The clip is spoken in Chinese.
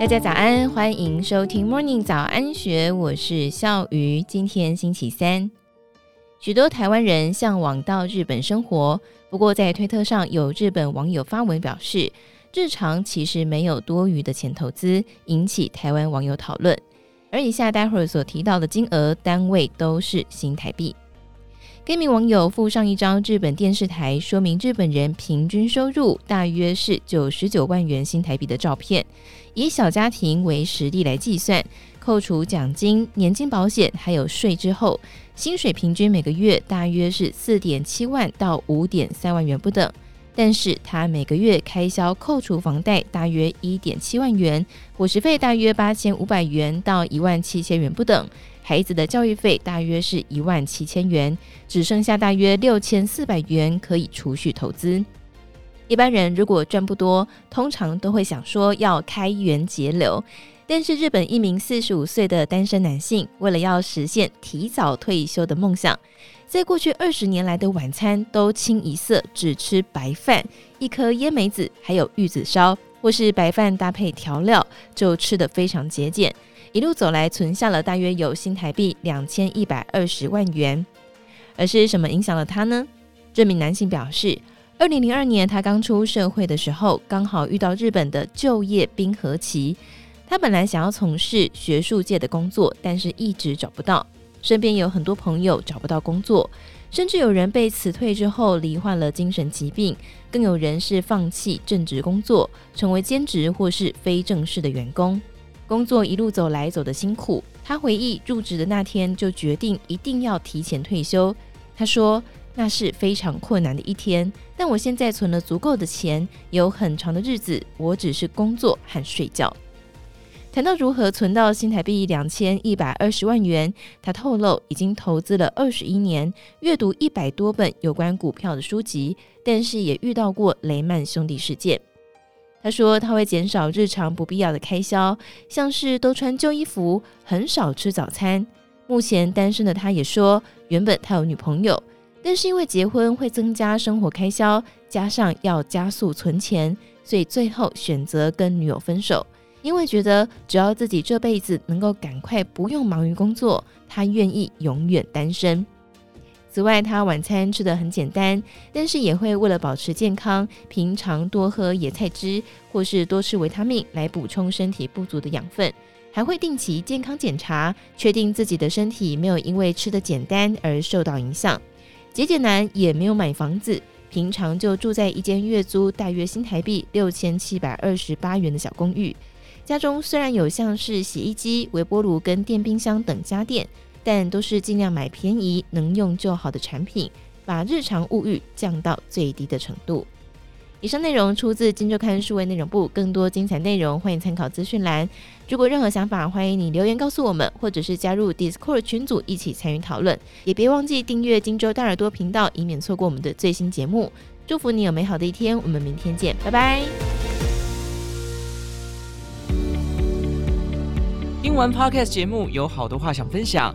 大家早安，欢迎收听 Morning 早安学，我是笑鱼。今天星期三，许多台湾人向往到日本生活。不过，在推特上有日本网友发文表示，日常其实没有多余的钱投资，引起台湾网友讨论。而以下待会儿所提到的金额单位都是新台币。一名网友附上一张日本电视台说明日本人平均收入大约是九十九万元新台币的照片。以小家庭为实例来计算，扣除奖金、年金保险还有税之后，薪水平均每个月大约是四点七万到五点三万元不等。但是他每个月开销扣除房贷大约一点七万元，伙食费大约八千五百元到一万七千元不等，孩子的教育费大约是一万七千元，只剩下大约六千四百元可以储蓄投资。一般人如果赚不多，通常都会想说要开源节流。但是日本一名四十五岁的单身男性，为了要实现提早退休的梦想，在过去二十年来的晚餐都清一色只吃白饭、一颗椰梅子，还有玉子烧，或是白饭搭配调料，就吃得非常节俭。一路走来，存下了大约有新台币两千一百二十万元。而是什么影响了他呢？这名男性表示。二零零二年，他刚出社会的时候，刚好遇到日本的就业冰河期。他本来想要从事学术界的工作，但是一直找不到。身边有很多朋友找不到工作，甚至有人被辞退之后罹患了精神疾病，更有人是放弃正职工作，成为兼职或是非正式的员工。工作一路走来走得辛苦，他回忆入职的那天就决定一定要提前退休。他说。那是非常困难的一天，但我现在存了足够的钱，有很长的日子，我只是工作和睡觉。谈到如何存到新台币两千一百二十万元，他透露已经投资了二十一年，阅读一百多本有关股票的书籍，但是也遇到过雷曼兄弟事件。他说他会减少日常不必要的开销，像是都穿旧衣服，很少吃早餐。目前单身的他也说，原本他有女朋友。但是因为结婚会增加生活开销，加上要加速存钱，所以最后选择跟女友分手。因为觉得只要自己这辈子能够赶快不用忙于工作，他愿意永远单身。此外，他晚餐吃得很简单，但是也会为了保持健康，平常多喝野菜汁，或是多吃维他命来补充身体不足的养分，还会定期健康检查，确定自己的身体没有因为吃得简单而受到影响。节俭男也没有买房子，平常就住在一间月租大约新台币六千七百二十八元的小公寓。家中虽然有像是洗衣机、微波炉跟电冰箱等家电，但都是尽量买便宜、能用就好的产品，把日常物欲降到最低的程度。以上内容出自《金周刊》数位内容部，更多精彩内容欢迎参考资讯栏。如果任何想法，欢迎你留言告诉我们，或者是加入 Discord 群组一起参与讨论。也别忘记订阅《金周大耳朵》频道，以免错过我们的最新节目。祝福你有美好的一天，我们明天见，拜拜。听完 Podcast 节目，有好多话想分享，